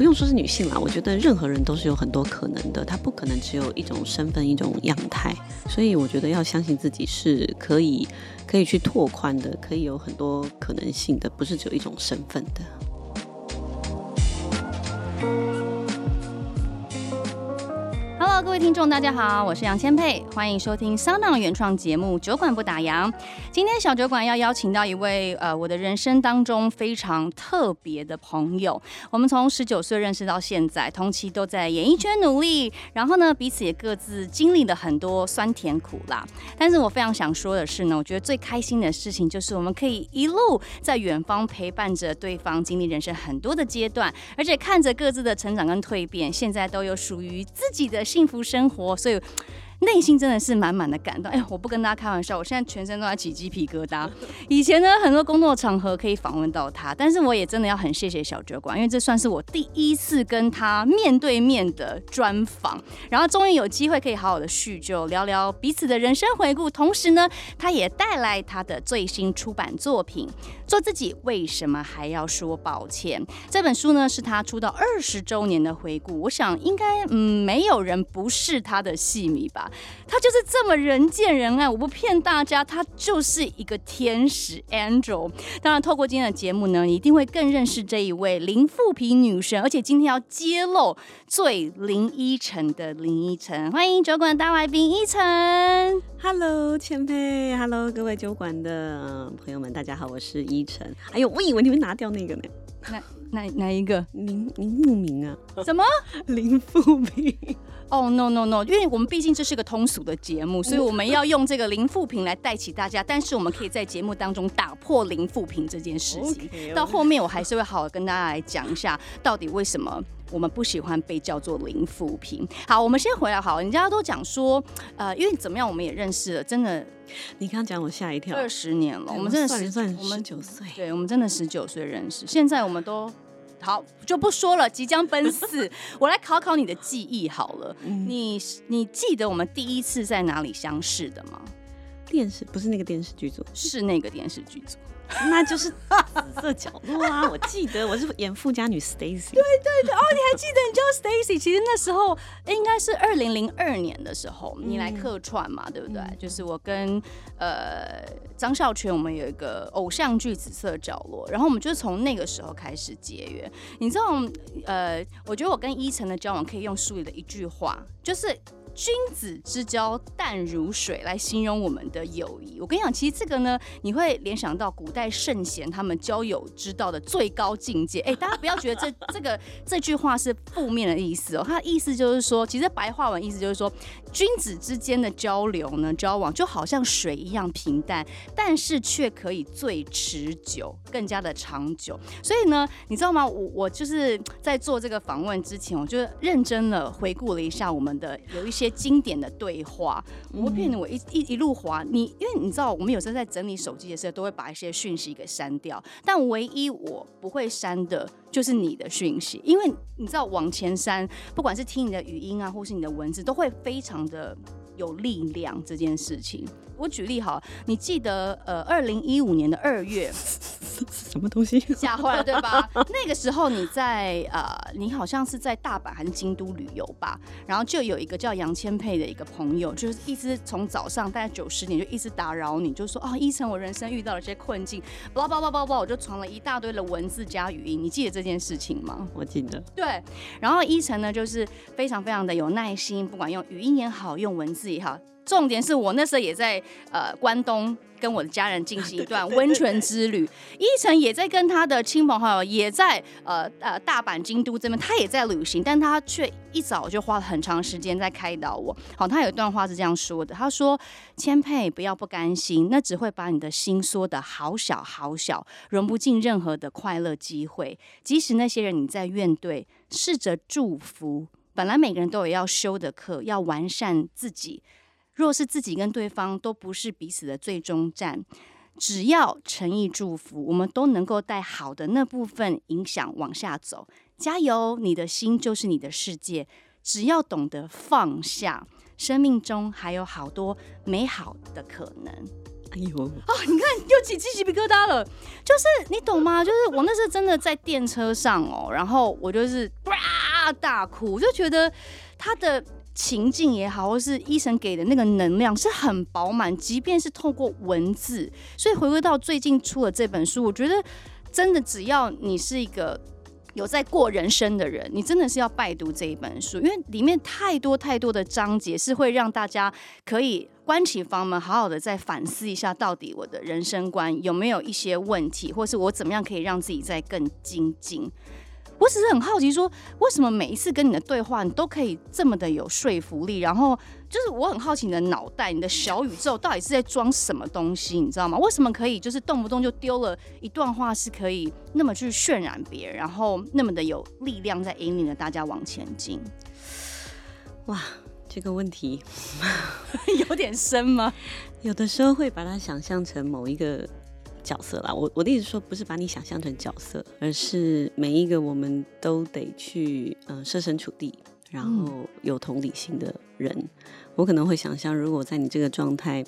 不用说是女性啦，我觉得任何人都是有很多可能的，他不可能只有一种身份、一种样态，所以我觉得要相信自己是可以，可以去拓宽的，可以有很多可能性的，不是只有一种身份的。各位听众，大家好，我是杨千霈，欢迎收听 SoundOn 原创节目《酒馆不打烊》。今天小酒馆要邀请到一位呃，我的人生当中非常特别的朋友。我们从十九岁认识到现在，同期都在演艺圈努力，然后呢，彼此也各自经历了很多酸甜苦辣。但是我非常想说的是呢，我觉得最开心的事情就是我们可以一路在远方陪伴着对方，经历人生很多的阶段，而且看着各自的成长跟蜕变，现在都有属于自己的幸福。福生活，所以。内心真的是满满的感动，哎，我不跟大家开玩笑，我现在全身都在起鸡皮疙瘩。以前呢，很多工作场合可以访问到他，但是我也真的要很谢谢小酒馆，因为这算是我第一次跟他面对面的专访，然后终于有机会可以好好的叙旧，聊聊彼此的人生回顾。同时呢，他也带来他的最新出版作品《做自己为什么还要说抱歉》这本书呢，是他出道二十周年的回顾。我想应该嗯，没有人不是他的戏迷吧。他就是这么人见人爱，我不骗大家，他就是一个天使 angel。当然，透过今天的节目呢，你一定会更认识这一位零富平女神，而且今天要揭露最林依晨的林依晨。欢迎酒馆大来宾依晨。Hello，前辈，Hello，各位酒馆的朋友们，大家好，我是依晨。哎呦，我以为你会拿掉那个呢。哪哪哪一个？林林富明啊？什么？林富平？哦、oh,，no no no，因为我们毕竟这是个通俗的节目，所以我们要用这个零负评来带起大家。但是我们可以在节目当中打破零负评这件事情。Okay, okay. 到后面我还是会好好跟大家来讲一下，到底为什么我们不喜欢被叫做零负评。好，我们先回来。好，人家都讲说，呃，因为怎么样，我们也认识了，真的。你刚刚讲我吓一跳，二十年了，我们真的十算我们十九岁，对，我们真的十九岁认识，现在我们都。好，就不说了。即将奔四，我来考考你的记忆好了。嗯、你你记得我们第一次在哪里相识的吗？电视不是那个电视剧组，是那个电视剧组。那就是紫色角落啊！我记得我是演富家女 Stacy。对对对，哦，你还记得你叫 Stacy？其实那时候应该是二零零二年的时候，你来客串嘛，嗯、对不对？就是我跟呃张孝全，我们有一个偶像剧《紫色角落》，然后我们就从那个时候开始结缘。你知道，呃，我觉得我跟依晨的交往可以用书里的一句话，就是。君子之交淡如水，来形容我们的友谊。我跟你讲，其实这个呢，你会联想到古代圣贤他们交友之道的最高境界。哎，大家不要觉得这这个这句话是负面的意思哦，它的意思就是说，其实白话文意思就是说，君子之间的交流呢，交往就好像水一样平淡，但是却可以最持久，更加的长久。所以呢，你知道吗？我我就是在做这个访问之前，我就认真的回顾了一下我们的有一些。些经典的对话，我会骗你，我一一一路滑你，因为你知道，我们有时候在整理手机的时候，都会把一些讯息给删掉，但唯一我不会删的就是你的讯息，因为你知道，往前删，不管是听你的语音啊，或是你的文字，都会非常的有力量。这件事情，我举例好，你记得呃，二零一五年的二月。什么东西吓坏了，对吧？那个时候你在呃，你好像是在大阪还是京都旅游吧？然后就有一个叫杨千佩的一个朋友，就是一直从早上大概九十点就一直打扰你，就说啊，依晨，我人生遇到了些困境，叭叭叭叭叭，我就传了一大堆的文字加语音。你记得这件事情吗？我记得。对，然后依晨呢，就是非常非常的有耐心，不管用语音也好，用文字也好。重点是我那时候也在呃关东跟我的家人进行一段温泉之旅，一晨也在跟他的亲朋好友也在呃呃大阪、京都这边，他也在旅行，但他却一早就花了很长时间在开导我。好，他有一段话是这样说的：他说，千佩不要不甘心，那只会把你的心缩得好小好小，融不进任何的快乐机会。即使那些人你在怨怼，试着祝福。本来每个人都有要修的课，要完善自己。若是自己跟对方都不是彼此的最终站，只要诚意祝福，我们都能够带好的那部分影响往下走。加油，你的心就是你的世界。只要懂得放下，生命中还有好多美好的可能。哎呦，哦，你看又起鸡皮疙瘩了。就是你懂吗？就是我那时候真的在电车上哦，然后我就是哇大哭，我就觉得他的情境也好，或是医生给的那个能量是很饱满，即便是透过文字。所以回归到最近出了这本书，我觉得真的只要你是一个。有在过人生的人，你真的是要拜读这一本书，因为里面太多太多的章节是会让大家可以关起房门，好好的再反思一下，到底我的人生观有没有一些问题，或是我怎么样可以让自己再更精进。我只是很好奇说，说为什么每一次跟你的对话，你都可以这么的有说服力？然后就是我很好奇你的脑袋，你的小宇宙到底是在装什么东西？你知道吗？为什么可以就是动不动就丢了一段话，是可以那么去渲染别人，然后那么的有力量在引领着大家往前进？哇，这个问题 有点深吗？有的时候会把它想象成某一个。角色啦，我我的意思说，不是把你想象成角色，而是每一个我们都得去呃设身处地，然后有同理心的人。嗯、我可能会想象，如果在你这个状态，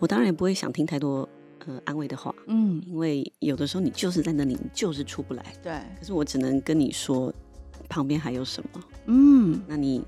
我当然也不会想听太多呃安慰的话，嗯，因为有的时候你就是在那里，你就是出不来，对。可是我只能跟你说，旁边还有什么，嗯，那你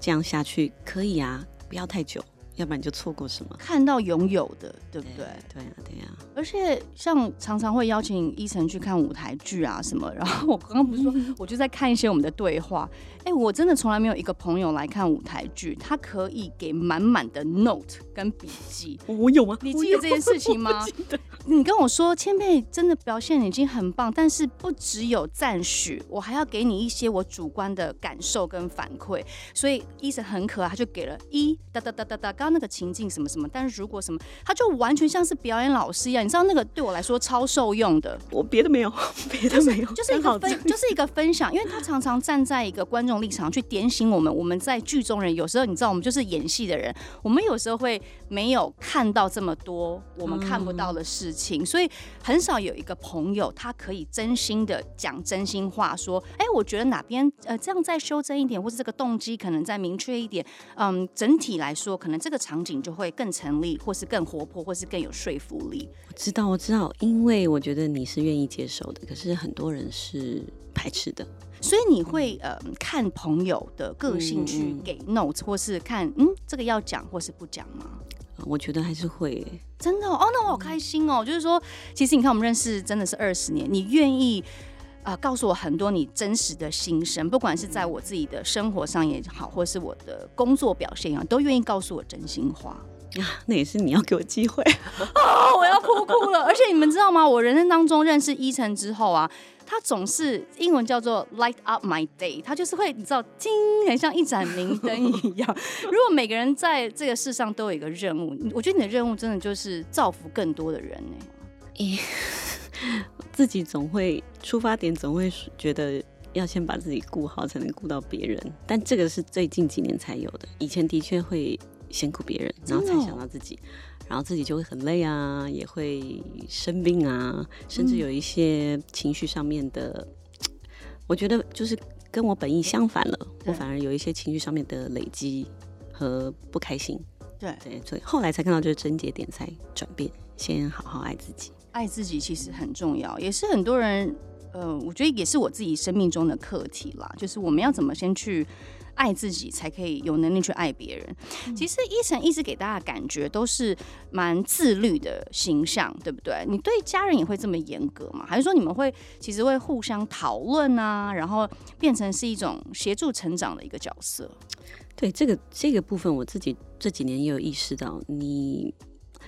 这样下去可以啊，不要太久。要不然你就错过什么？看到拥有的，对不对？对呀，对呀。而且像常常会邀请伊晨去看舞台剧啊什么，然后我刚刚不是说，我就在看一些我们的对话。哎，我真的从来没有一个朋友来看舞台剧，他可以给满满的 note 跟笔记。我有吗？你记得这件事情吗？你跟我说，千佩真的表现已经很棒，但是不只有赞许，我还要给你一些我主观的感受跟反馈。所以医生很可爱，他就给了一哒哒哒哒哒，刚刚那个情境什么什么，但是如果什么，他就完全像是表演老师一样，你知道那个对我来说超受用的。我别的没有，别的没有，就是、就是一个分，就是一个分享，因为他常常站在一个观众立场去点醒我们。我们在剧中人，有时候你知道，我们就是演戏的人，我们有时候会没有看到这么多我们看不到的事情，嗯、所以很少有一个朋友他可以真心的讲真心话，说，哎，我觉得哪边呃这样再修正一点，或是这个动机可能再明确一点，嗯，整体来说，可能这个场景就会更成立，或是更活泼，或是更有说服力。我知道，我知道，因为我觉得你是愿意接受的，可是很多人是排斥的。所以你会呃看朋友的个性去给 notes，或是看嗯这个要讲或是不讲吗？我觉得还是会，真的哦，哦，那我好开心哦。就是说，其实你看我们认识真的是二十年，你愿意啊、呃、告诉我很多你真实的心声，不管是在我自己的生活上也好，或是我的工作表现也好，都愿意告诉我真心话啊。那也是你要给我机会 哦，我要哭哭了。而且你们知道吗？我人生当中认识伊晨之后啊。他总是英文叫做 light up my day，他就是会你知道，叮，很像一盏明灯一样。如果每个人在这个世上都有一个任务，我觉得你的任务真的就是造福更多的人呢。欸，自己总会出发点总会觉得要先把自己顾好，才能顾到别人。但这个是最近几年才有的，以前的确会先顾别人，然后才想到自己。然后自己就会很累啊，也会生病啊，甚至有一些情绪上面的，嗯、我觉得就是跟我本意相反了。我反而有一些情绪上面的累积和不开心。对对，所以后来才看到就是症结点才转变，先好好爱自己。爱自己其实很重要，也是很多人，呃，我觉得也是我自己生命中的课题啦，就是我们要怎么先去。爱自己才可以有能力去爱别人。其实伊晨一直给大家感觉都是蛮自律的形象，对不对？你对家人也会这么严格吗？还是说你们会其实会互相讨论啊，然后变成是一种协助成长的一个角色？对，这个这个部分，我自己这几年也有意识到。你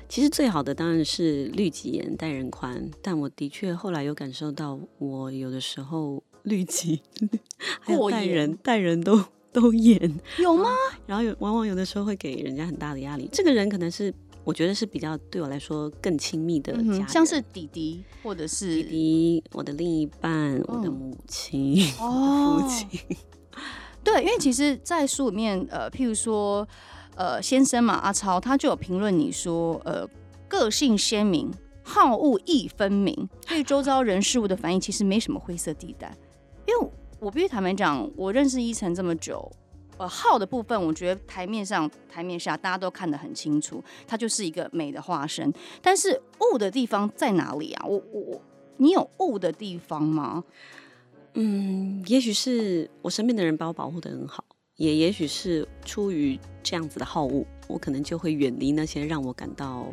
其实最好的当然是律己严，待人宽。但我的确后来有感受到，我有的时候律己 还有待人待人都。都演有吗？然后有往往有的时候会给人家很大的压力。这个人可能是我觉得是比较对我来说更亲密的家人，嗯、像是弟弟或者是弟弟，我的另一半，嗯、我的母亲，哦、父亲。对，因为其实，在书里面，呃，譬如说，呃，先生嘛，阿超他就有评论你说，呃，个性鲜明。好恶亦分明，对周遭人事物的反应其实没什么灰色地带。因 为我必须坦白讲，我认识伊晨这么久，呃，好的部分，我觉得台面上、台面下大家都看得很清楚，它就是一个美的化身。但是恶的地方在哪里啊？我我我，你有恶的地方吗？嗯，也许是我身边的人把我保护的很好，也也许是出于这样子的好恶，我可能就会远离那些让我感到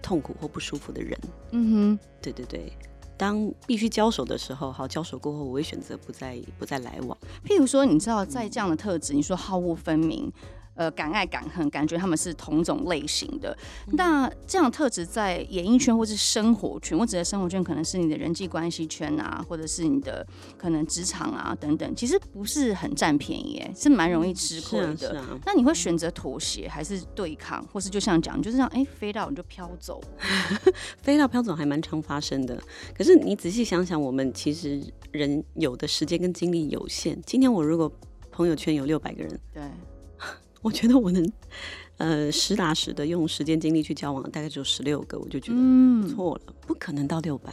痛苦或不舒服的人。嗯哼，对对对。当必须交手的时候，好，交手过后，我会选择不再不再来往。譬如说，你知道，在这样的特质，你说好恶分明。呃，敢爱敢恨，感觉他们是同种类型的。嗯、那这样特质在演艺圈或是生活圈，我指的生活圈可能是你的人际关系圈啊，或者是你的可能职场啊等等，其实不是很占便宜，是蛮容易吃亏的。是啊，是啊。那你会选择妥协，还是对抗，或是就像讲，就是这样，哎、欸，飞到你就飘走，飞到飘走还蛮常发生的。可是你仔细想想，我们其实人有的时间跟精力有限。今天我如果朋友圈有六百个人，对。我觉得我能，呃，实打实的用时间精力去交往，大概只有十六个，我就觉得错了，不可能到六百。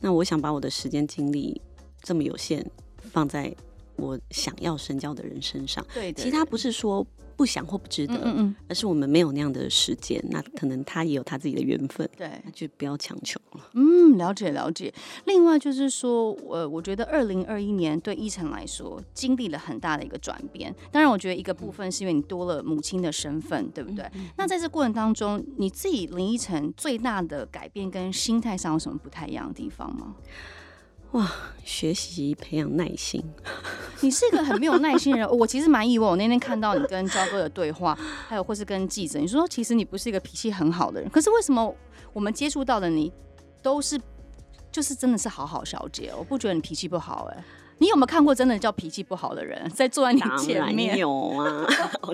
那我想把我的时间精力这么有限，放在我想要深交的人身上。对，对，其他不是说。不想或不值得，嗯嗯，而是我们没有那样的时间，那可能他也有他自己的缘分，对，那就不要强求了。嗯，了解了解。另外就是说，呃我觉得二零二一年对依晨来说经历了很大的一个转变。当然，我觉得一个部分是因为你多了母亲的身份，对不对？那在这过程当中，你自己林依晨最大的改变跟心态上有什么不太一样的地方吗？哇，学习培养耐心。你是一个很没有耐心的人，我其实蛮意外。我那天看到你跟焦哥的对话，还有或是跟记者，你说其实你不是一个脾气很好的人，可是为什么我们接触到的你都是就是真的是好好小姐？我不觉得你脾气不好哎、欸。你有没有看过真的叫脾气不好的人在坐在你前面？有啊，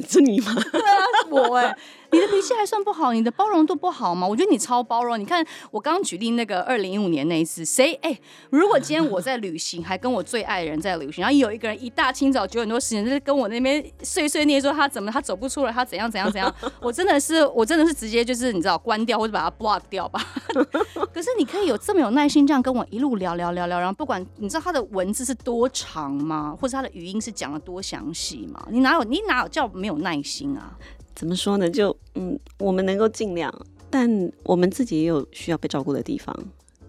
是你吗？对啊，我哎、欸，你的脾气还算不好，你的包容度不好吗？我觉得你超包容。你看我刚刚举例那个二零一五年那一次，谁哎、如果今天我在旅行，还跟我最爱的人在旅行，然后有一个人一大清早九点多时间，就是跟我那边碎碎念说他怎么他走不出来，他怎样怎样怎样，我真的是我真的是直接就是你知道关掉或者把他 block 掉吧。可是你可以有这么有耐心这样跟我一路聊聊聊聊，然后不管你知道他的文字是多长吗？或者他的语音是讲的多详细吗？你哪有你哪有叫没有耐心啊？怎么说呢？就嗯，我们能够尽量，但我们自己也有需要被照顾的地方。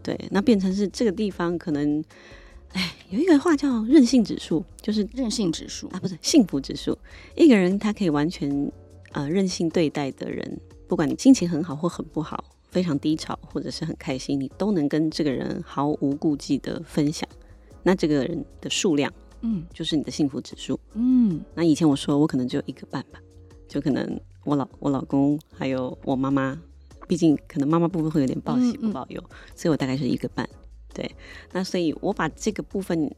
对，那变成是这个地方可能，哎，有一个话叫任性指数，就是任性指数啊，不是幸福指数。一个人他可以完全呃任性对待的人，不管你心情很好或很不好。非常低潮或者是很开心，你都能跟这个人毫无顾忌的分享，那这个人的数量，嗯，就是你的幸福指数，嗯。那以前我说我可能只有一个半吧，就可能我老我老公还有我妈妈，毕竟可能妈妈部分会有点报喜不报忧，嗯嗯，所以我大概是一个半。对，那所以我把这个部分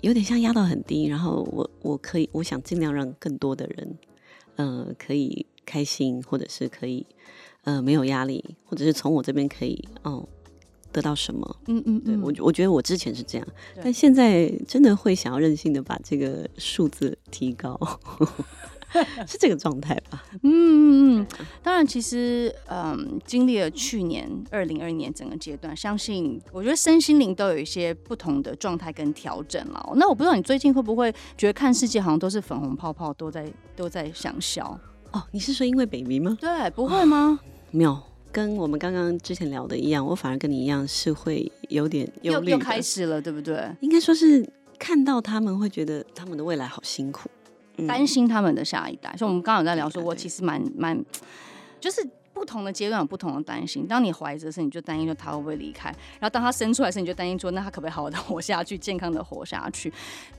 有点像压到很低，然后我我可以我想尽量让更多的人，呃，可以开心或者是可以。呃，没有压力，或者是从我这边可以，哦，得到什么？嗯嗯，对我，我觉得我之前是这样，但现在真的会想要任性的把这个数字提高，是这个状态吧？嗯嗯嗯。当然，其实，嗯，经历了去年二零二一年整个阶段，相信我觉得身心灵都有一些不同的状态跟调整了。那我不知道你最近会不会觉得看世界好像都是粉红泡泡，都在都在想笑？哦，你是说因为 baby 吗？对，不会吗？哦没有，跟我们刚刚之前聊的一样，我反而跟你一样是会有点忧虑。又又开始了，对不对？应该说是看到他们会觉得他们的未来好辛苦，担、嗯、心他们的下一代。所以我们刚刚有在聊说，说我其实蛮蛮，就是。不同的阶段有不同的担心。当你怀着时，你就担心说他会不会离开；然后当他生出来时，你就担心说那他可不可以好好的活下去，健康的活下去。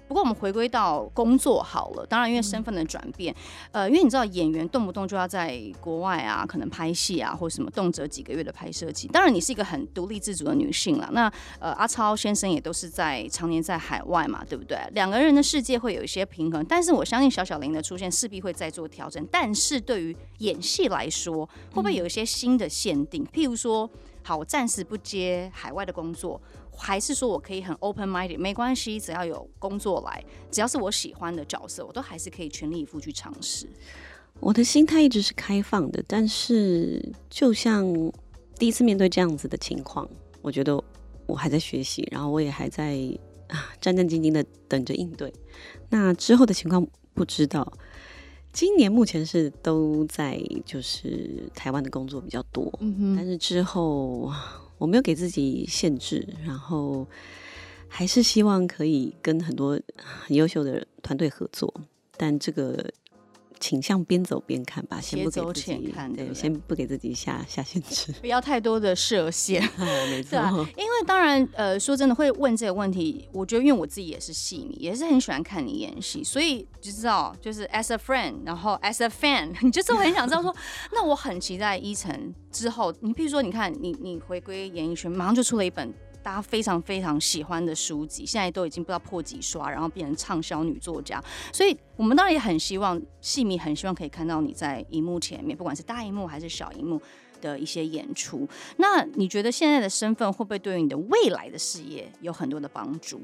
不过我们回归到工作好了，当然因为身份的转变，呃，因为你知道演员动不动就要在国外啊，可能拍戏啊，或什么动辄几个月的拍摄期。当然你是一个很独立自主的女性了。那呃，阿超先生也都是在常年在海外嘛，对不对？两个人的世界会有一些平衡，但是我相信小小林的出现势必会再做调整。但是对于演戏来说，会不会有一些新的限定？譬如说，好，我暂时不接海外的工作，还是说我可以很 open minded，没关系，只要有工作来，只要是我喜欢的角色，我都还是可以全力以赴去尝试。我的心态一直是开放的，但是就像第一次面对这样子的情况，我觉得我还在学习，然后我也还在啊战战兢兢的等着应对。那之后的情况不知道。今年目前是都在就是台湾的工作比较多，但是之后我没有给自己限制，然后还是希望可以跟很多很优秀的团队合作，但这个。倾向边走边看吧，先不给自己看，对，先不给自己下下限制，不要太多的设限，没错。因为当然，呃，说真的，会问这个问题，我觉得因为我自己也是戏迷，也是很喜欢看你演戏，所以就知道，就是 as a friend，然后 as a fan，你就是很想知道说，那我很期待依晨之后，你譬如说，你看你你回归演艺圈，马上就出了一本。大家非常非常喜欢的书籍，现在都已经不知道破几刷，然后变成畅销女作家。所以，我们当然也很希望，戏迷很希望可以看到你在荧幕前面，不管是大荧幕还是小荧幕的一些演出。那你觉得现在的身份会不会对于你的未来的事业有很多的帮助？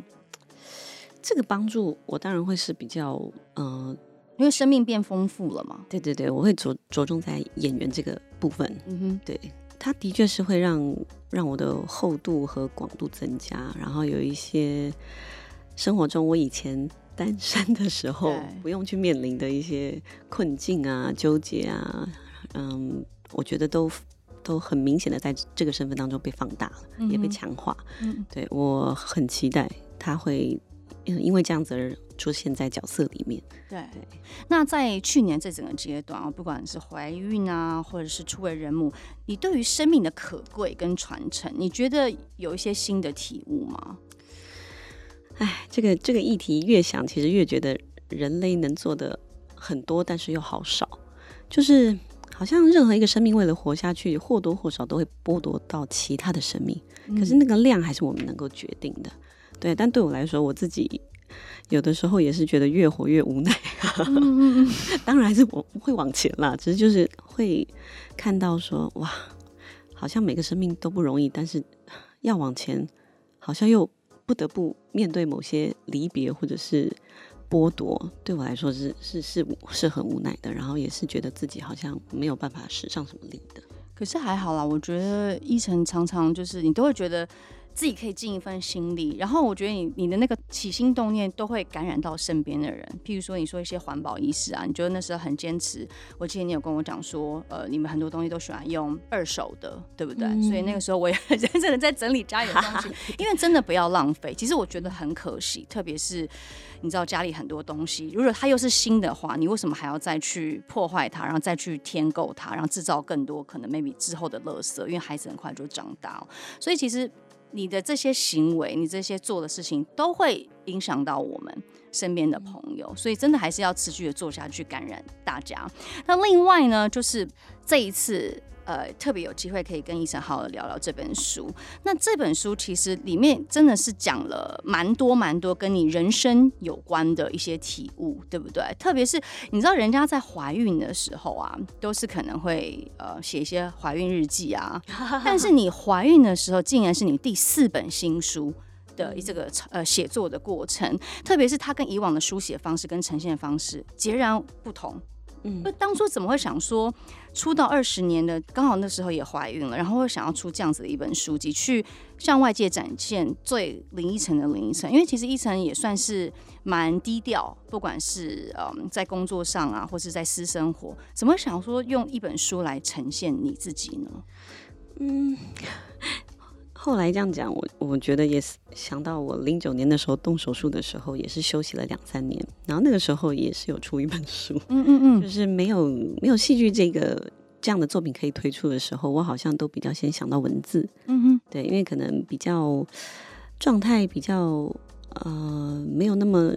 这个帮助，我当然会是比较，嗯、呃，因为生命变丰富了嘛。对对对，我会着着重在演员这个部分。嗯哼，对。它的确是会让让我的厚度和广度增加，然后有一些生活中我以前单身的时候不用去面临的一些困境啊、纠结啊，嗯，我觉得都都很明显的在这个身份当中被放大了，嗯、也被强化。嗯，对，我很期待它会因为这样子而。出现在角色里面，对对。那在去年这整个阶段啊，不管是怀孕啊，或者是初为人母，你对于生命的可贵跟传承，你觉得有一些新的体悟吗？哎，这个这个议题越想，其实越觉得人类能做的很多，但是又好少。就是好像任何一个生命为了活下去，或多或少都会剥夺到其他的生命，嗯、可是那个量还是我们能够决定的。对，但对我来说，我自己。有的时候也是觉得越活越无奈，嗯、当然还是我会往前啦，只是就是会看到说哇，好像每个生命都不容易，但是要往前，好像又不得不面对某些离别或者是剥夺，对我来说是是是是很无奈的，然后也是觉得自己好像没有办法使上什么力的。可是还好啦，我觉得依晨常常就是你都会觉得。自己可以尽一份心力，然后我觉得你你的那个起心动念都会感染到身边的人。譬如说，你说一些环保意识啊，你觉得那时候很坚持。我记得你有跟我讲说，呃，你们很多东西都喜欢用二手的，对不对？嗯、所以那个时候我也很认真的在整理家里的东西，因 为真的不要浪费。其实我觉得很可惜，特别是你知道家里很多东西，如果它又是新的话，你为什么还要再去破坏它，然后再去添购它，然后制造更多可能 maybe 之后的垃圾？因为孩子很快就长大了，所以其实。你的这些行为，你这些做的事情，都会影响到我们身边的朋友，所以真的还是要持续的做下去，感染大家。那另外呢，就是这一次。呃，特别有机会可以跟医生好好聊聊这本书。那这本书其实里面真的是讲了蛮多蛮多跟你人生有关的一些体悟，对不对？特别是你知道，人家在怀孕的时候啊，都是可能会呃写一些怀孕日记啊，但是你怀孕的时候，竟然是你第四本新书的这个呃写作的过程，特别是它跟以往的书写方式跟呈现方式截然不同。嗯，那当初怎么会想说出道二十年的，刚好那时候也怀孕了，然后会想要出这样子的一本书籍，去向外界展现最林依晨的林依晨。因为其实依晨也算是蛮低调，不管是嗯在工作上啊，或是在私生活，怎么想说用一本书来呈现你自己呢？嗯。后来这样讲，我我觉得也是想到我零九年的时候动手术的时候，也是休息了两三年，然后那个时候也是有出一本书，嗯嗯嗯，就是没有没有戏剧这个这样的作品可以推出的时候，我好像都比较先想到文字，嗯嗯，对，因为可能比较状态比较呃没有那么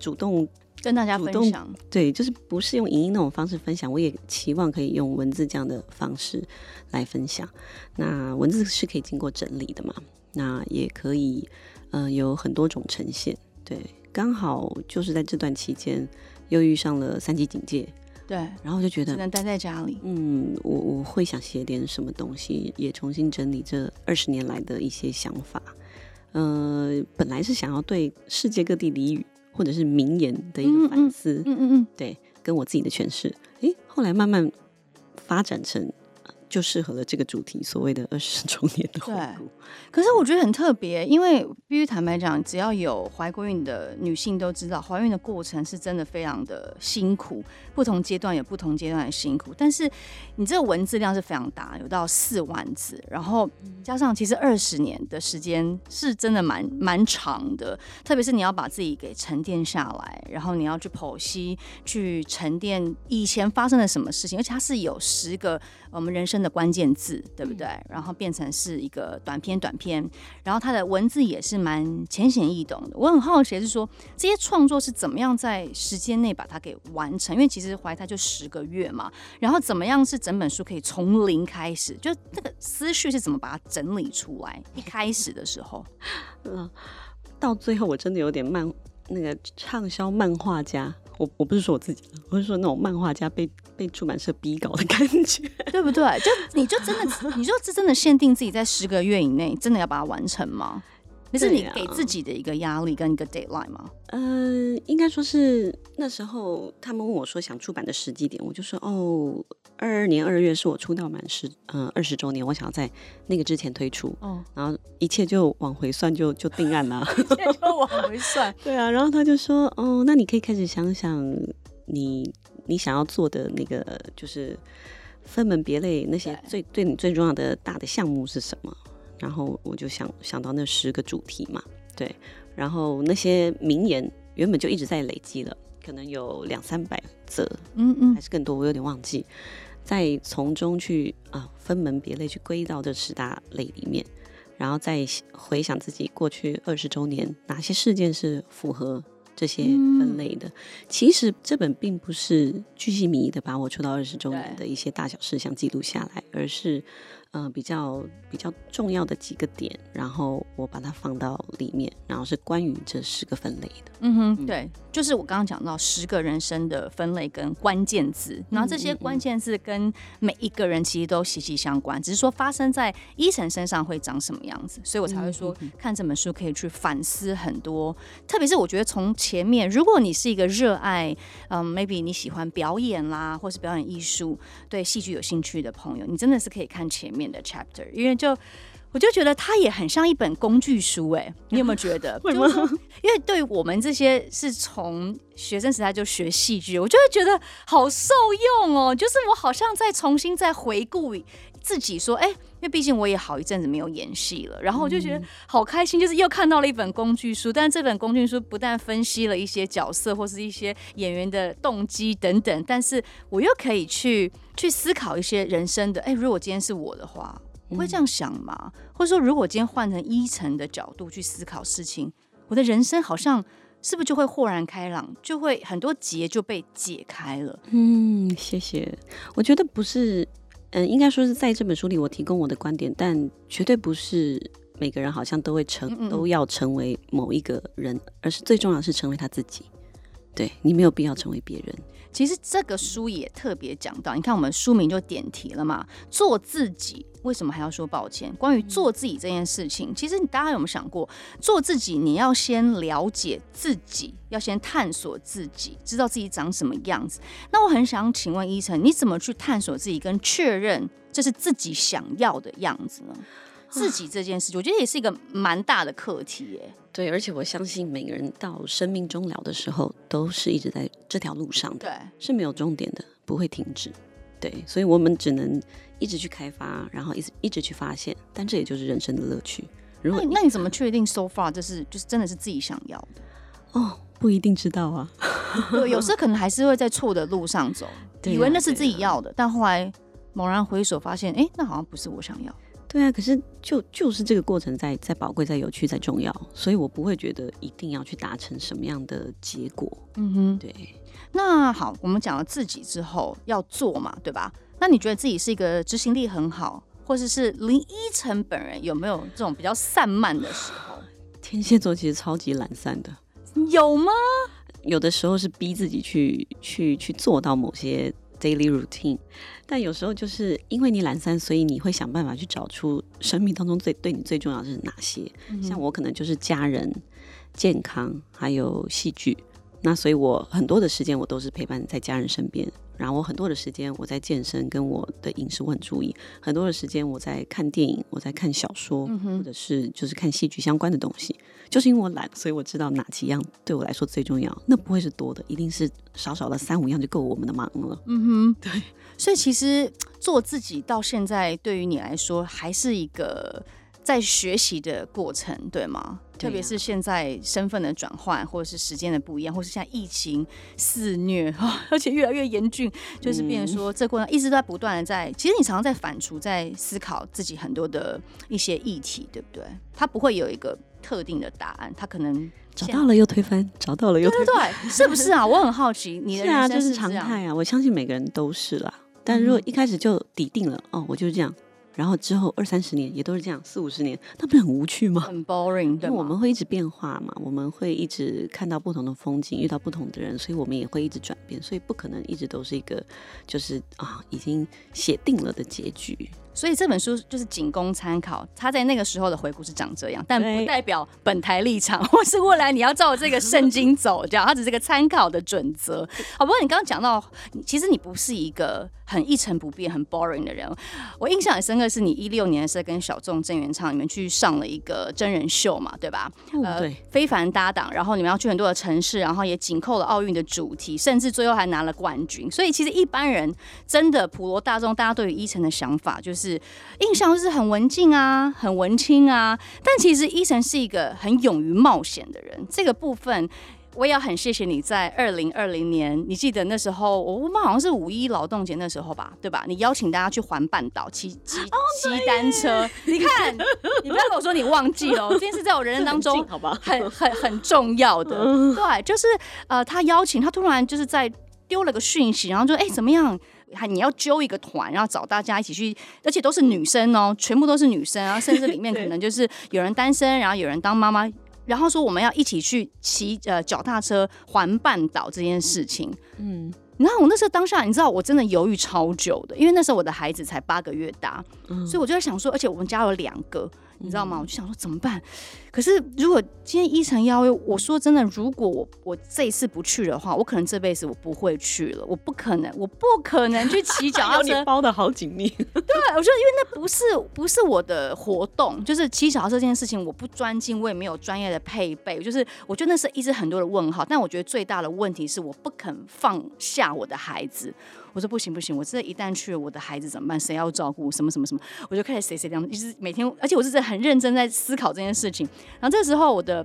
主动。跟大家分享，对，就是不是用影音那种方式分享，我也期望可以用文字这样的方式来分享。那文字是可以经过整理的嘛？那也可以，呃，有很多种呈现。对，刚好就是在这段期间又遇上了三级警戒，对，然后就觉得只能待在家里。嗯，我我会想写点什么东西，也重新整理这二十年来的一些想法。呃，本来是想要对世界各地俚语。或者是名言的一个反思，嗯嗯嗯，对，跟我自己的诠释，诶，后来慢慢发展成就适合了这个主题，所谓的二十 周年的回顾。可是我觉得很特别，因为必须坦白讲，只要有怀过孕的女性都知道，怀孕的过程是真的非常的辛苦，不同阶段有不同阶段的辛苦。但是你这个文字量是非常大，有到四万字，然后加上其实二十年的时间是真的蛮蛮长的，特别是你要把自己给沉淀下来，然后你要去剖析、去沉淀以前发生了什么事情，而且它是有十个我们人生的关键字，对不对？然后变成是一个短篇。短篇，然后它的文字也是蛮浅显易懂的。我很好奇是说，这些创作是怎么样在时间内把它给完成？因为其实怀胎就十个月嘛，然后怎么样是整本书可以从零开始？就这个思绪是怎么把它整理出来？一开始的时候，嗯，到最后我真的有点漫那个畅销漫画家。我我不是说我自己，我是说那种漫画家被被出版社逼稿的感觉，对不对？就你就真的，你说这真的限定自己在十个月以内，真的要把它完成吗？那是你给自己的一个压力跟一个 deadline 吗？嗯、呃，应该说是那时候他们问我说想出版的时机点，我就说哦，二二年二月是我出道满十嗯二十周年，我想要在那个之前推出，哦，然后一切就往回算就就定案了，一切就往回算，对啊，然后他就说哦，那你可以开始想想你你想要做的那个就是分门别类那些最对，对你最重要的大的项目是什么？然后我就想想到那十个主题嘛，对，然后那些名言原本就一直在累积了，可能有两三百则，嗯嗯，还是更多，我有点忘记，再从中去啊分门别类去归到这十大类里面，然后再回想自己过去二十周年哪些事件是符合这些分类的。其实这本并不是巨细靡遗的把我出道二十周年的一些大小事项记录下来，而是。嗯、呃，比较比较重要的几个点，然后我把它放到里面，然后是关于这十个分类的。嗯哼，对，就是我刚刚讲到十个人生的分类跟关键字，然后这些关键字跟每一个人其实都息息相关，只是说发生在伊晨身上会长什么样子，所以我才会说看这本书可以去反思很多，特别是我觉得从前面，如果你是一个热爱，嗯，maybe 你喜欢表演啦，或是表演艺术，对戏剧有兴趣的朋友，你真的是可以看前面。面的 chapter，因为就我就觉得它也很像一本工具书，哎，你有没有觉得？为什么？因为对于我们这些是从学生时代就学戏剧，我就会觉得好受用哦。就是我好像在重新再回顾自己，说，哎，因为毕竟我也好一阵子没有演戏了，然后我就觉得好开心，就是又看到了一本工具书。但是这本工具书不但分析了一些角色或是一些演员的动机等等，但是我又可以去。去思考一些人生的，哎，如果今天是我的话，我会这样想吗？嗯、或者说，如果今天换成一层的角度去思考事情，我的人生好像是不是就会豁然开朗，就会很多结就被解开了？嗯，谢谢。我觉得不是，嗯，应该说是在这本书里我提供我的观点，但绝对不是每个人好像都会成，都要成为某一个人，而是最重要的是成为他自己。对，你没有必要成为别人。其实这个书也特别讲到，你看我们书名就点题了嘛，做自己，为什么还要说抱歉？关于做自己这件事情，其实你大家有没有想过，做自己你要先了解自己，要先探索自己，知道自己长什么样子。那我很想请问依晨，你怎么去探索自己，跟确认这是自己想要的样子呢？自己这件事，我觉得也是一个蛮大的课题耶。对，而且我相信每个人到生命终了的时候，都是一直在这条路上的，对，是没有终点的，不会停止。对，所以我们只能一直去开发，然后一直一直去发现。但这也就是人生的乐趣。如果那，那你怎么确定 so far 这是就是真的是自己想要的？哦，不一定知道啊。对，有时候 可能还是会在错的路上走，以为那是自己要的，但后来猛然回首发现，哎，那好像不是我想要。对啊，可是就就是这个过程在在宝贵、在有趣、在重要，所以我不会觉得一定要去达成什么样的结果。嗯哼，对。那好，我们讲了自己之后要做嘛，对吧？那你觉得自己是一个执行力很好，或者是林依晨本人有没有这种比较散漫的时候？天蝎座其实超级懒散的，有吗？有的时候是逼自己去去去做到某些。Daily routine，但有时候就是因为你懒散，所以你会想办法去找出生命当中最对你最重要的是哪些。嗯、像我可能就是家人、健康，还有戏剧。那所以我很多的时间我都是陪伴在家人身边，然后我很多的时间我在健身，跟我的饮食我很注意，很多的时间我在看电影，我在看小说，嗯、或者是就是看戏剧相关的东西。就是因为我懒，所以我知道哪几样对我来说最重要。那不会是多的，一定是少少的三五样就够我们的忙了。嗯哼，对。所以其实做自己到现在，对于你来说还是一个在学习的过程，对吗？对啊、特别是现在身份的转换，或者是时间的不一样，或是现在疫情肆虐，而且越来越严峻，就是变成说这过程一直都在不断的在。其实你常常在反刍，在思考自己很多的一些议题，对不对？它不会有一个。特定的答案，它可能找到了又推翻，找到了又推翻，对对对，是不是啊？我很好奇，你的人生是，是啊，就是常态啊。我相信每个人都是啦。但如果一开始就底定了，嗯、哦，我就是这样。然后之后二三十年也都是这样，四五十年，那不是很无趣吗？很 boring，对？因为我们会一直变化嘛，我们会一直看到不同的风景，遇到不同的人，所以我们也会一直转变，所以不可能一直都是一个就是啊已经写定了的结局。所以这本书就是仅供参考，他在那个时候的回顾是长这样，但不代表本台立场，或是未来你要照这个圣经走，这样，它只是个参考的准则。好，不过你刚刚讲到，其实你不是一个很一成不变、很 boring 的人。我印象很深刻，是你一六年的时候跟小众郑元畅你们去上了一个真人秀嘛，对吧？呃，对，非凡搭档，然后你们要去很多的城市，然后也紧扣了奥运的主题，甚至最后还拿了冠军。所以其实一般人真的普罗大众，大家对于伊晨的想法就是。印象是很文静啊，很文青啊，但其实伊晨是一个很勇于冒险的人。这个部分我也要很谢谢你在二零二零年，你记得那时候我们好像是五一劳动节那时候吧，对吧？你邀请大家去环半岛骑骑骑单车，你看，你不要跟我说你忘记了，这件事在我人生当中 很很很重要的。对，就是呃，他邀请他突然就是在丢了个讯息，然后就哎怎么样？还你要揪一个团，然后找大家一起去，而且都是女生哦，全部都是女生，然后甚至里面可能 就是有人单身，然后有人当妈妈，然后说我们要一起去骑呃脚踏车环半岛这件事情。嗯，然后我那时候当下，你知道我真的犹豫超久的，因为那时候我的孩子才八个月大，嗯，所以我就在想说，而且我们家有两个。你知道吗？我就想说怎么办？可是如果今天依晨邀约，我说真的，如果我我这一次不去的话，我可能这辈子我不会去了。我不可能，我不可能去骑脚踏 车。你包的好紧密。对，我觉得因为那不是不是我的活动，就是骑脚踏车这件事情，我不专精，我也没有专业的配备。就是我觉得那是一直很多的问号。但我觉得最大的问题是，我不肯放下我的孩子。我说不行不行，我这一旦去了，我的孩子怎么办？谁要照顾？什么什么什么？我就开始谁谁这样，一直每天，而且我是在很认真在思考这件事情。然后这时候，我的。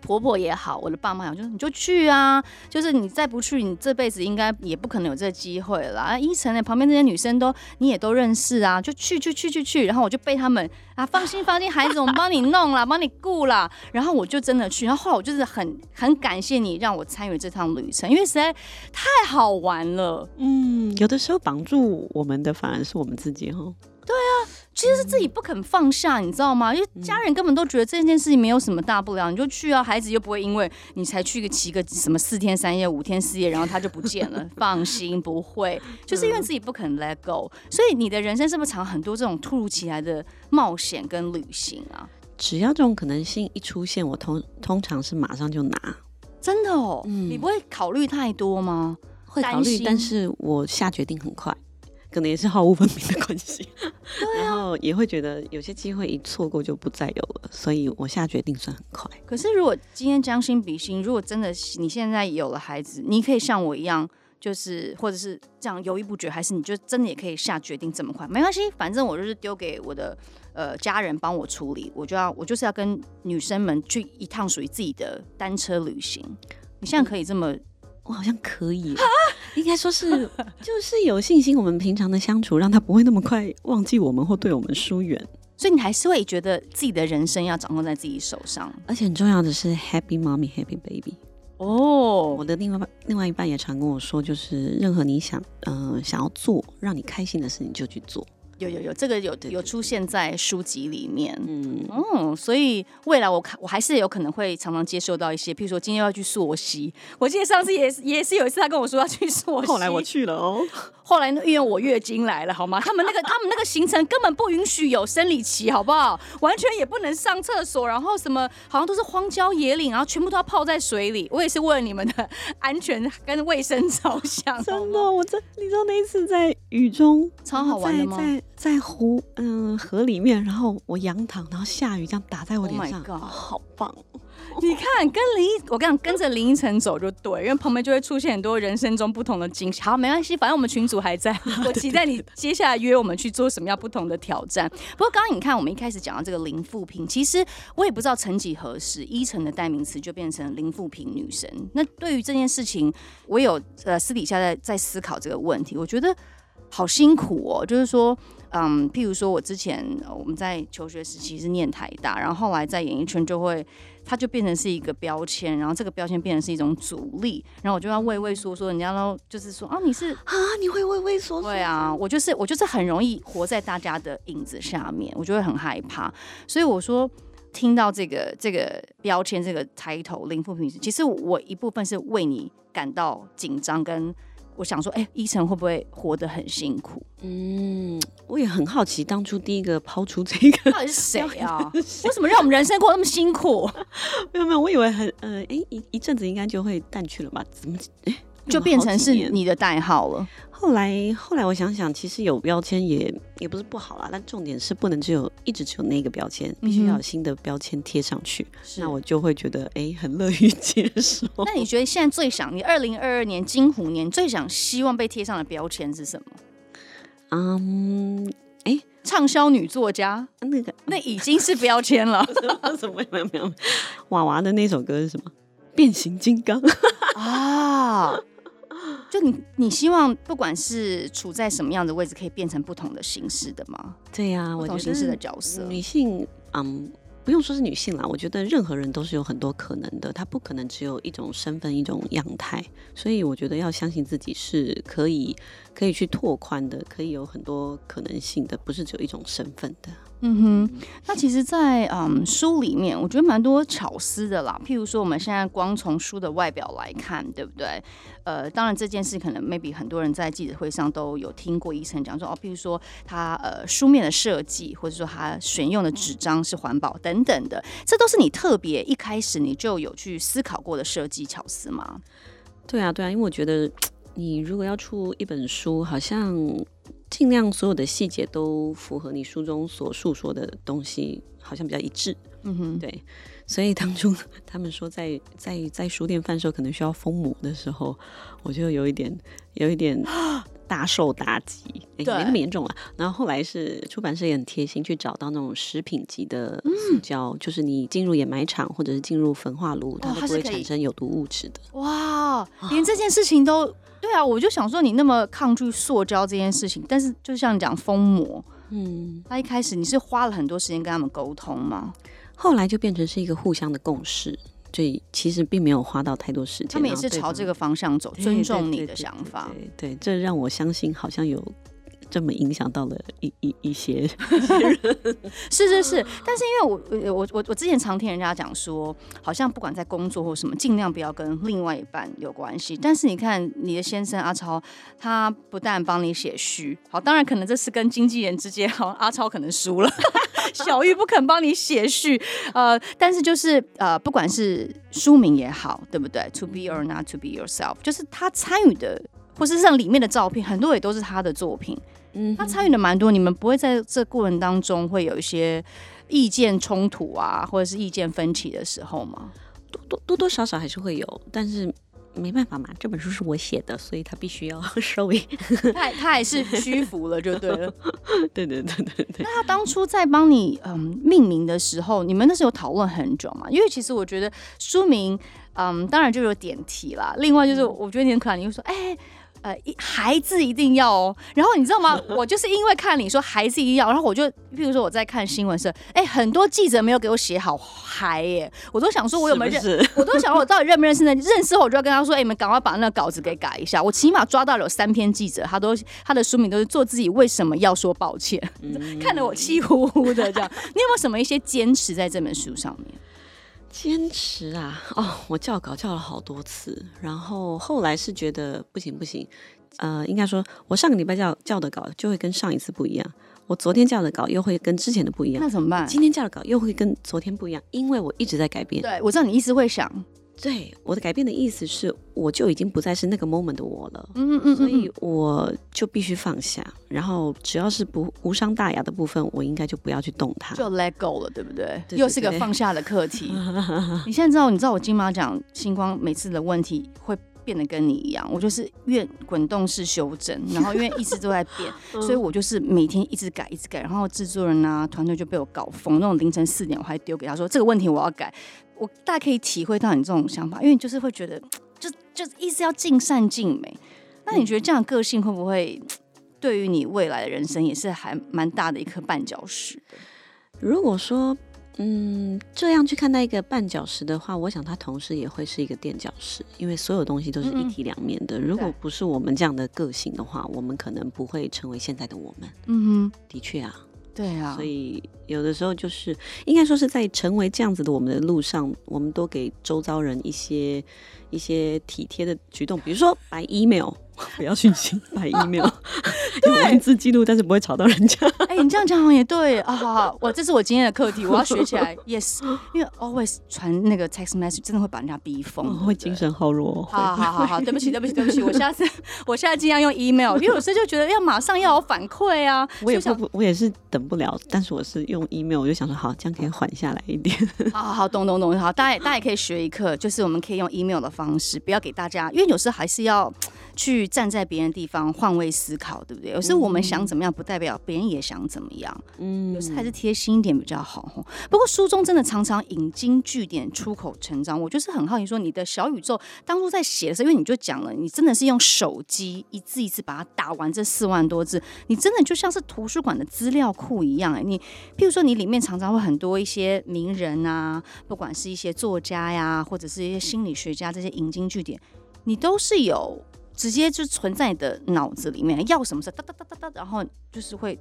婆婆也好，我的爸妈也好，就是你就去啊，就是你再不去，你这辈子应该也不可能有这个机会了。啊，一晨呢，旁边这些女生都你也都认识啊，就去去去去去。然后我就被他们啊，放心放心，孩子，我们帮你弄了，帮你顾了。然后我就真的去。然后后来我就是很很感谢你让我参与这趟旅程，因为实在太好玩了。嗯，有的时候绑住我们的反而是我们自己哈。对啊。其实是自己不肯放下，你知道吗？因为家人根本都觉得这件事情没有什么大不了，你就去啊，孩子又不会因为你才去个骑个什么四天三夜、五天四夜，然后他就不见了。放心，不会，就是因为自己不肯 let go。所以你的人生是不是常很多这种突如其来的冒险跟旅行啊？只要这种可能性一出现，我通通常是马上就拿。真的哦，嗯，你不会考虑太多吗？会考虑，但是我下决定很快。可能也是毫无分明的关系，对啊，然后也会觉得有些机会一错过就不再有了，所以我下决定算很快。可是如果今天将心比心，如果真的你现在有了孩子，你可以像我一样，就是或者是这样犹豫不决，还是你就真的也可以下决定这么快？没关系，反正我就是丢给我的呃家人帮我处理，我就要我就是要跟女生们去一趟属于自己的单车旅行。你现在可以这么？我好像可以，应该说是，就是有信心。我们平常的相处，让他不会那么快忘记我们或对我们疏远。所以你还是会觉得自己的人生要掌控在自己手上，而且很重要的是 Happy Mommy Happy Baby。哦，我的另外另外一半也常跟我说，就是任何你想嗯、呃、想要做让你开心的事情就去做。有有有，这个有有出现在书籍里面，嗯嗯，所以未来我看我还是有可能会常常接受到一些，譬如说今天要去溯溪，我记得上次也是也是有一次他跟我说要去溯溪，后来我去了哦，后来因为我月经来了，好吗？他们那个他们那个行程根本不允许有生理期，好不好？完全也不能上厕所，然后什么好像都是荒郊野岭，然后全部都要泡在水里。我也是为了你们的 安全跟卫生着想，真的，我真你知道那一次在雨中超好玩的吗？在在湖嗯、呃、河里面，然后我仰躺，然后下雨这样打在我脸上，Oh 好棒！你看，跟林依，我跟你讲，跟着林依晨走就对，因为旁边就会出现很多人生中不同的惊喜。好，没关系，反正我们群主还在，我期待你接下来约我们去做什么样不同的挑战。不过刚刚你看，我们一开始讲到这个零负评，其实我也不知道曾几何时，依晨的代名词就变成林富平女神。那对于这件事情，我有呃私底下在在思考这个问题，我觉得好辛苦哦，就是说。嗯，譬如说，我之前我们在求学时期是念台大，然后后来在演艺圈就会，它就变成是一个标签，然后这个标签变成是一种阻力，然后我就要畏畏缩缩，人家都就是说啊，你是啊，你会畏畏缩缩？对啊，我就是我就是很容易活在大家的影子下面，我就会很害怕，所以我说听到这个这个标签这个抬头零负评，其实我一部分是为你感到紧张跟。我想说，哎、欸，依晨会不会活得很辛苦？嗯，我也很好奇，当初第一个抛出这个到底是谁啊？为什么让我们人生过那么辛苦？没有没有，我以为很呃，哎、欸，一一阵子应该就会淡去了吧？怎么哎？欸就变成是你的代号了。后来，后来我想想，其实有标签也也不是不好啦，但重点是不能只有一直只有那个标签，必须要有新的标签贴上去。是那我就会觉得，哎、欸，很乐于接受。那你觉得现在最想你二零二二年金虎年最想希望被贴上的标签是什么？嗯，哎，畅销女作家，那个那已经是标签了。什么没有没有，娃娃的那首歌是什么？变形金刚 啊。就你，你希望不管是处在什么样的位置，可以变成不同的形式的吗？对呀、啊，不同形式的角色。女性，嗯，不用说是女性啦，我觉得任何人都是有很多可能的，她不可能只有一种身份、一种样态。所以我觉得要相信自己是可以，可以去拓宽的，可以有很多可能性的，不是只有一种身份的。嗯哼，那其实在，在嗯书里面，我觉得蛮多巧思的啦。譬如说，我们现在光从书的外表来看，对不对？呃，当然这件事可能 maybe 很多人在记者会上都有听过医生讲说哦，譬如说他呃书面的设计，或者说他选用的纸张是环保等等的，这都是你特别一开始你就有去思考过的设计巧思吗？对啊，对啊，因为我觉得你如果要出一本书，好像。尽量所有的细节都符合你书中所述说的东西，好像比较一致。嗯哼，对。所以当初他们说在在在书店贩售可能需要封膜的时候，我就有一点有一点 大受打击。没那么严重了。然后后来是出版社也很贴心，去找到那种食品级的塑胶，嗯、就是你进入掩埋场或者是进入焚化炉，它都不会产生有毒物质的。哇，连这件事情都。对啊，我就想说你那么抗拒塑胶这件事情，但是就像你讲封膜，嗯，那一开始你是花了很多时间跟他们沟通吗？后来就变成是一个互相的共识，所以其实并没有花到太多时间。他们也是朝这个方向走，尊重你的想法。对，对，对，对，这让我相信好像有。这么影响到了一一一些，人，是是是，但是因为我我我我之前常听人家讲说，好像不管在工作或什么，尽量不要跟另外一半有关系。但是你看你的先生阿超，他不但帮你写序，好，当然可能这是跟经纪人之间，好，阿超可能输了，小玉不肯帮你写序，呃，但是就是呃，不管是书名也好，对不对？To be or not to be yourself，就是他参与的，或是像里面的照片，很多也都是他的作品。嗯，他参与的蛮多，你们不会在这过程当中会有一些意见冲突啊，或者是意见分歧的时候吗？多多多多少少还是会有，但是没办法嘛，这本书是我写的，所以他必须要 收尾。他他还是屈服了，就对了。对对对对对。那他当初在帮你嗯命名的时候，你们那时候有讨论很久嘛？因为其实我觉得书名嗯，当然就有点题啦。另外就是我觉得你很可爱，你会说哎。呃，孩子一定要哦。然后你知道吗？我就是因为看你说孩子一定要，然后我就，譬如说我在看新闻时，哎，很多记者没有给我写好孩耶，我都想说我有没有认，是是我都想我到底认不认识呢？认识后我就要跟他说，哎，你们赶快把那个稿子给改一下。我起码抓到了有三篇记者，他都他的书名都是做自己为什么要说抱歉，嗯、看得我气呼呼的这样。你有没有什么一些坚持在这本书上面？坚持啊，哦，我校稿校了好多次，然后后来是觉得不行不行，呃，应该说我上个礼拜校校的稿就会跟上一次不一样，我昨天校的稿又会跟之前的不一样，那怎么办？今天校的稿又会跟昨天不一样，因为我一直在改变。对，我知道你一直会想。对，我的改变的意思是，我就已经不再是那个 moment 的我了，嗯嗯嗯，所以我就必须放下，然后只要是不无伤大雅的部分，我应该就不要去动它，就 let go 了，对不对？对对对，又是个放下的课题。你现在知道，你知道我金马奖星光每次的问题会变得跟你一样，我就是越滚动式修正，然后因为一直都在变，所以我就是每天一直改，一直改，然后制作人啊团队就被我搞疯，那种凌晨四点我还丢给他说这个问题我要改。我大概可以体会到你这种想法，因为你就是会觉得，就就意思要尽善尽美。那你觉得这样的个性会不会对于你未来的人生也是还蛮大的一颗绊脚石？如果说，嗯，这样去看待一个绊脚石的话，我想它同时也会是一个垫脚石，因为所有东西都是一体两面的。嗯嗯，如果不是我们这样的个性的话，我们可能不会成为现在的我们。嗯哼，的确啊。对啊，所以有的时候就是应该说是在成为这样子的我们的路上，我们多给周遭人一些一些体贴的举动，比如说摆 email。不要讯息，摆 email，有文字记录，但是不会吵到人家。哎、欸，你这样讲好像也对啊！好好，我这是我今天的课题，我要学起来。Yes，因为 always 传那个 text message 真的会把人家逼疯，哦，会精神耗弱。好好好好，对不起对不起对不起，我下次我现在尽量用 email，因为有时候就觉得要马上要有反馈啊。我也不，我也是等不了，但是我是用 email，我就想说好，这样可以缓下来一点。好好好，懂懂懂，好，大家大家也可以学一课，就是我们可以用 email 的方式，不要给大家，因为有时候还是要。去站在别人的地方换位思考，对不对？有时候我们想怎么样，不代表别人也想怎么样。嗯，有时还是贴心一点比较好。不过书中真的常常引经据典、出口成章。我就是很好奇，说你的小宇宙当初在写的时候，因为你就讲了，你真的是用手机一字一字把它打完这四万多字，你真的就像是图书馆的资料库一样。哎，你譬如说，你里面常常会很多一些名人啊，不管是一些作家呀，或者是一些心理学家，这些引经据典，你都是有。直接就存在你的脑子里面，要什么事哒哒哒哒哒，然后就是会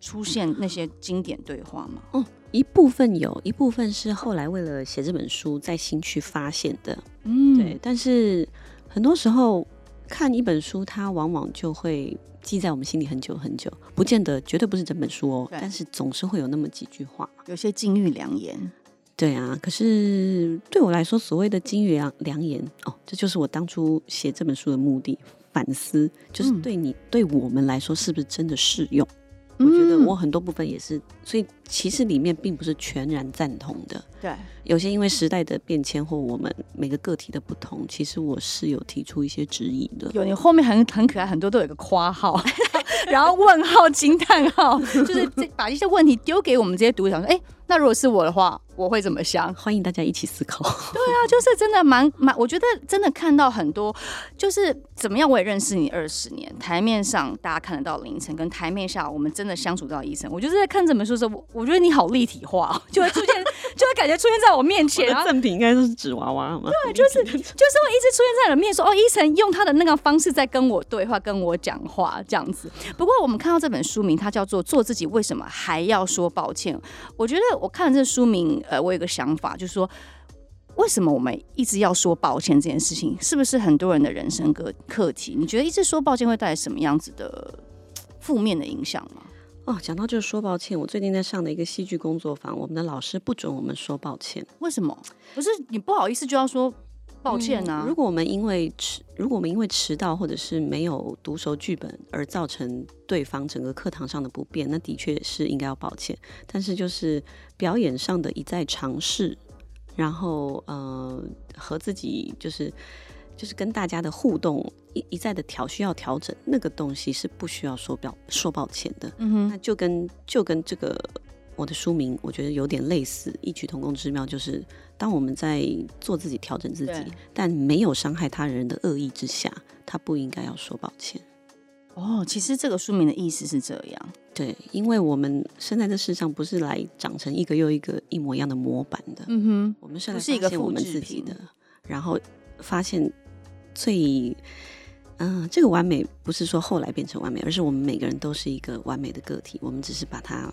出现那些经典对话吗？哦，一部分有一部分是后来为了写这本书在新去发现的，嗯，对。但是很多时候看一本书，它往往就会记在我们心里很久很久，不见得绝对不是整本书哦，但是总是会有那么几句话，有些金玉良言。对啊，可是对我来说，所谓的金玉良良言哦，这就是我当初写这本书的目的。反思就是对你、嗯、对我们来说，是不是真的适用？我觉得我很多部分也是，所以其实里面并不是全然赞同的。对，有些因为时代的变迁或我们每个个体的不同，其实我是有提出一些质疑的。有，你后面很很可爱，很多都有个括号，然后问号、惊叹号，就是这把一些问题丢给我们这些读者，说：“哎。”那如果是我的话，我会怎么想？欢迎大家一起思考。对啊，就是真的蛮蛮，我觉得真的看到很多，就是怎么样，我也认识你二十年，台面上大家看得到凌晨，跟台面下我们真的相处到医生。我就是在看这本书的时候，我我觉得你好立体化，就会出现，就会感觉出现在我面前。然后赠品应该都是纸娃娃吗？对，就是就是会一直出现在我的面前，说哦，伊晨用他的那个方式在跟我对话，跟我讲话这样子。不过我们看到这本书名，它叫做《做自己为什么还要说抱歉》，我觉得。我看了这书名，呃，我有个想法，就是说，为什么我们一直要说抱歉这件事情，是不是很多人的人生个课题？你觉得一直说抱歉会带来什么样子的负面的影响吗？哦，讲到就是说抱歉，我最近在上的一个戏剧工作坊，我们的老师不准我们说抱歉。为什么？不是你不好意思就要说？抱歉啊！嗯，如果我们因为迟，如果我们因为迟到或者是没有读熟剧本而造成对方整个课堂上的不便，那的确是应该要抱歉。但是就是表演上的一再尝试，然后呃和自己就是就是跟大家的互动一一再的调需要调整，那个东西是不需要说表说抱歉的。嗯哼，那就跟就跟这个。我的书名，我觉得有点类似，异曲同工之妙，就是当我们在做自己、调整自己，但没有伤害他人的恶意之下，他不应该要说抱歉。哦，其实这个书名的意思是这样。对，因为我们生在这世上，不是来长成一个又一个一模一样的模板的。嗯哼，我们是来发现我们自己的，然后发现最。嗯，这个完美不是说后来变成完美，而是我们每个人都是一个完美的个体。我们只是把它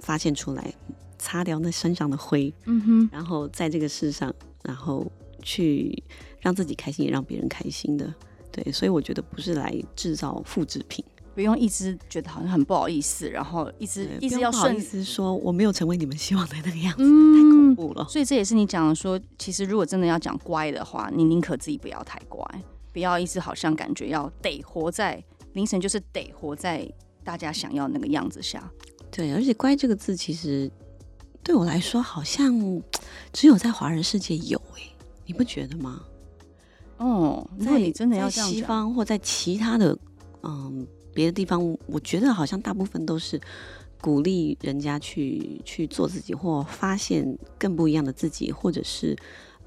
发现出来，擦掉那身上的灰，嗯哼，然后在这个世上，然后去让自己开心，也让别人开心的。对，所以我觉得不是来制造复制品，不用一直觉得好像很不好意思，然后一直一直要顺意思说我没有成为你们希望的那个样子，嗯，太恐怖了。所以这也是你讲的说，其实如果真的要讲乖的话，你宁可自己不要太乖。不要一直好像感觉要得活在凌晨，就是得活在大家想要那个样子下。对，而且“乖”这个字，其实对我来说，好像只有在华人世界有哎，你不觉得吗？哦，那你真的要西方或在其他的嗯别的地方，我觉得好像大部分都是鼓励人家去去做自己，或发现更不一样的自己，或者是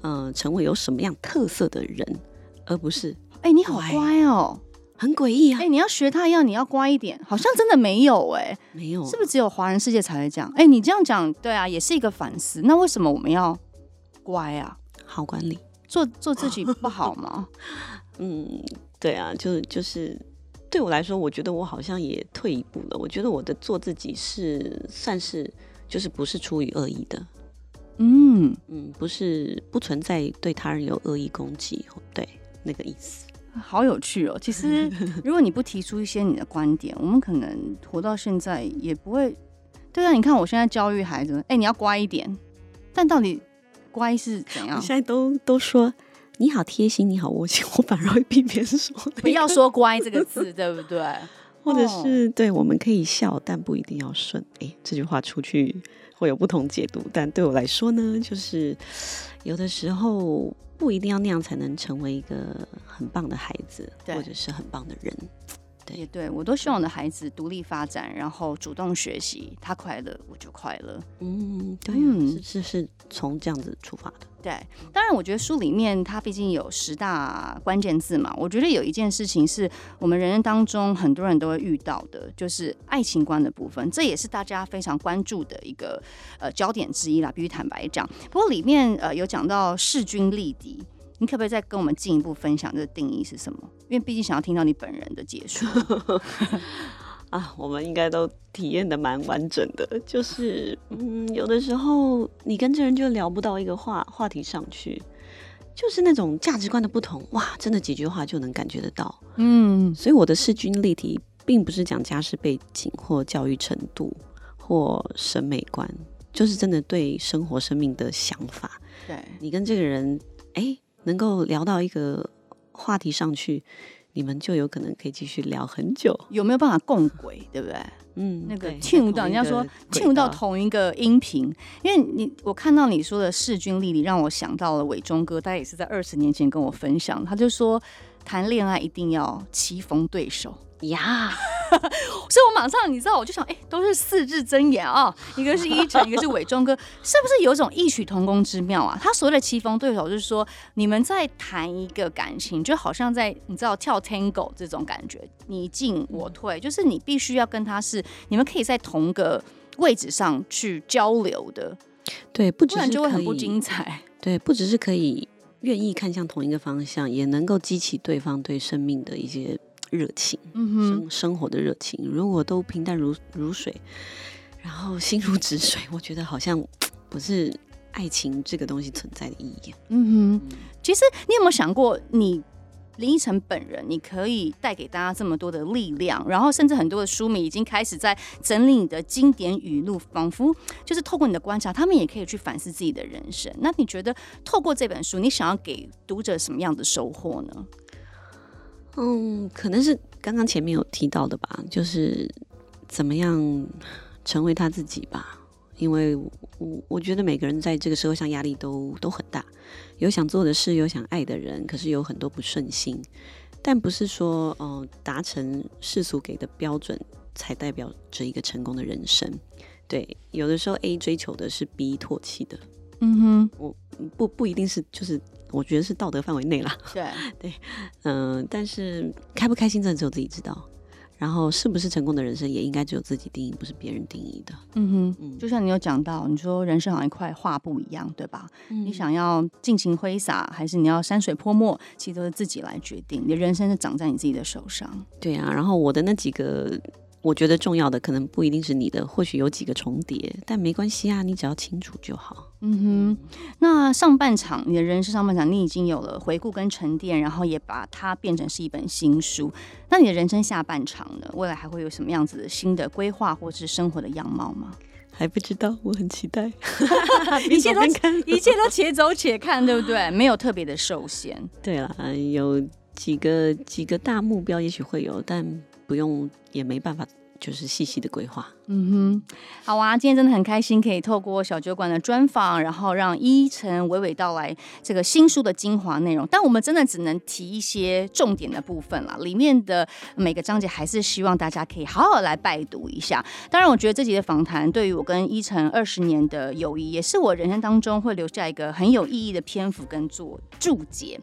嗯、呃、成为有什么样特色的人。而不是，哎、欸，你好乖哦，很诡异啊！哎、欸，你要学他一样，你要乖一点，好像真的没有哎、欸，没有，是不是只有华人世界才会这样？哎、欸，你这样讲，对啊，也是一个反思。那为什么我们要乖啊？好管理，做做自己不好吗？嗯，对啊，就就是对我来说，我觉得我好像也退一步了。我觉得我的做自己是算是就是不是出于恶意的，嗯嗯，不是不存在对他人有恶意攻击，对。那个意思，好有趣哦。其实，如果你不提出一些你的观点，我们可能活到现在也不会。对啊，你看我现在教育孩子，哎、欸，你要乖一点。但到底乖是怎样？现在都都说你好贴心，你好窝心，我反而会避免说、那个，不要说乖这个字，对不对？或者是对，我们可以笑，但不一定要顺。哎、欸，这句话出去会有不同解读，但对我来说呢，就是有的时候。不一定要那样才能成为一个很棒的孩子，或者是很棒的人。对，也对，我都希望我的孩子独立发展，然后主动学习，他快乐我就快乐。嗯，对、啊，是是是从这样子出发的。对，当然，我觉得书里面它毕竟有十大关键字嘛。我觉得有一件事情是我们人生当中很多人都会遇到的，就是爱情观的部分，这也是大家非常关注的一个呃焦点之一啦。必须坦白讲，不过里面呃有讲到势均力敌，你可不可以再跟我们进一步分享这个定义是什么？因为毕竟想要听到你本人的解说。啊，我们应该都体验的蛮完整的，就是，嗯，有的时候你跟这人就聊不到一个话话题上去，就是那种价值观的不同，哇，真的几句话就能感觉得到，嗯，所以我的势均力敌，并不是讲家世背景或教育程度或审美观，就是真的对生活生命的想法，对，你跟这个人，哎，能够聊到一个话题上去。你们就有可能可以继续聊很久，有没有办法共轨，对不对？嗯，那个听到人家说听到同一个音频，因为你我看到你说的势均力敌，让我想到了伟忠哥，他也是在二十年前跟我分享，他就说谈恋爱一定要棋逢对手。呀，所以我马上你知道，我就想，哎、欸，都是四字真言啊，一个是依晨，一个是伟忠哥，是不是有一种异曲同工之妙啊？他所谓的棋逢对手，就是说你们在谈一个感情，就好像在你知道跳 Tango 这种感觉，你进我退，就是你必须要跟他是，你们可以在同个位置上去交流的，对，不，不然就会很不精彩。对，不只是可以愿意看向同一个方向，也能够激起对方对生命的一些。热情，嗯生活的热情，如果都平淡如如水，然后心如止水，我觉得好像 不是爱情这个东西存在的意义。嗯哼，其实你有没有想过，你林依晨本人，你可以带给大家这么多的力量，然后甚至很多的书迷已经开始在整理你的经典语录，仿佛就是透过你的观察，他们也可以去反思自己的人生。那你觉得透过这本书，你想要给读者什么样的收获呢？嗯，可能是刚刚前面有提到的吧，就是怎么样成为他自己吧。因为我我觉得每个人在这个社会上压力都都很大，有想做的事，有想爱的人，可是有很多不顺心。但不是说，嗯、呃，达成世俗给的标准才代表着一个成功的人生。对，有的时候 A 追求的是 B 唾弃的。嗯哼，我不不一定是，就是我觉得是道德范围内啦。对 对，嗯、呃，但是开不开心，真的只有自己知道。然后是不是成功的人生，也应该只有自己定义，不是别人定义的。嗯哼，就像你有讲到，你说人生好像一块画布一样，对吧？嗯、你想要尽情挥洒，还是你要山水泼墨，其实都是自己来决定。你的人生是长在你自己的手上。对啊，然后我的那几个。我觉得重要的可能不一定是你的，或许有几个重叠，但没关系啊，你只要清楚就好。嗯哼，那上半场你的人生上半场，你已经有了回顾跟沉淀，然后也把它变成是一本新书。那你的人生下半场呢？未来还会有什么样子的新的规划，或是生活的样貌吗？还不知道，我很期待。一切都一切都且走且看，对不对？没有特别的受限。对了，有几个几个大目标，也许会有，但。不用，也没办法，就是细细的规划。嗯哼，好啊，今天真的很开心，可以透过小酒馆的专访，然后让依晨娓娓道来这个新书的精华内容。但我们真的只能提一些重点的部分了，里面的每个章节还是希望大家可以好好来拜读一下。当然，我觉得这集的访谈对于我跟依晨二十年的友谊，也是我人生当中会留下一个很有意义的篇幅跟做注解。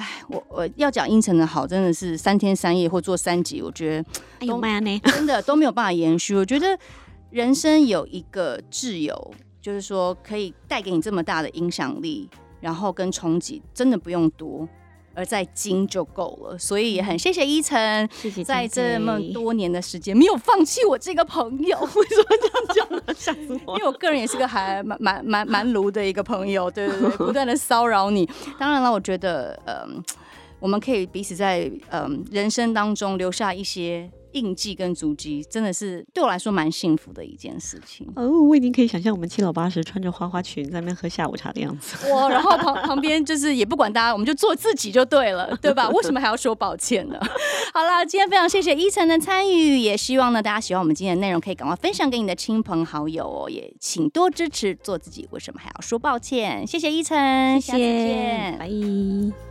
哎，我我要讲阴沉的好，真的是三天三夜或做三集，我觉得哎呦妈真的都没有办法延续。我觉得人生有一个挚友，就是说可以带给你这么大的影响力，然后跟冲击，真的不用多。而在精就够了，所以也很谢谢依晨，谢谢在这么多年的时间没有放弃我这个朋友。为什么这样讲呢？吓死我！因为我个人也是个还蛮蛮蛮蛮卢的一个朋友，对对对，不断的骚扰你。当然了，我觉得嗯，我们可以彼此在嗯人生当中留下一些。印记跟足迹真的是对我来说蛮幸福的一件事情哦，我已经可以想象我们七老八十穿着花花裙在那边喝下午茶的样子。哇，然后旁旁边就是也不管大家，我们就做自己就对了，对吧？为什么还要说抱歉呢？好了，今天非常谢谢依晨的参与，也希望呢大家喜欢我们今天的内容，可以赶快分享给你的亲朋好友哦，也请多支持做自己。为什么还要说抱歉？谢谢依晨，谢见，拜。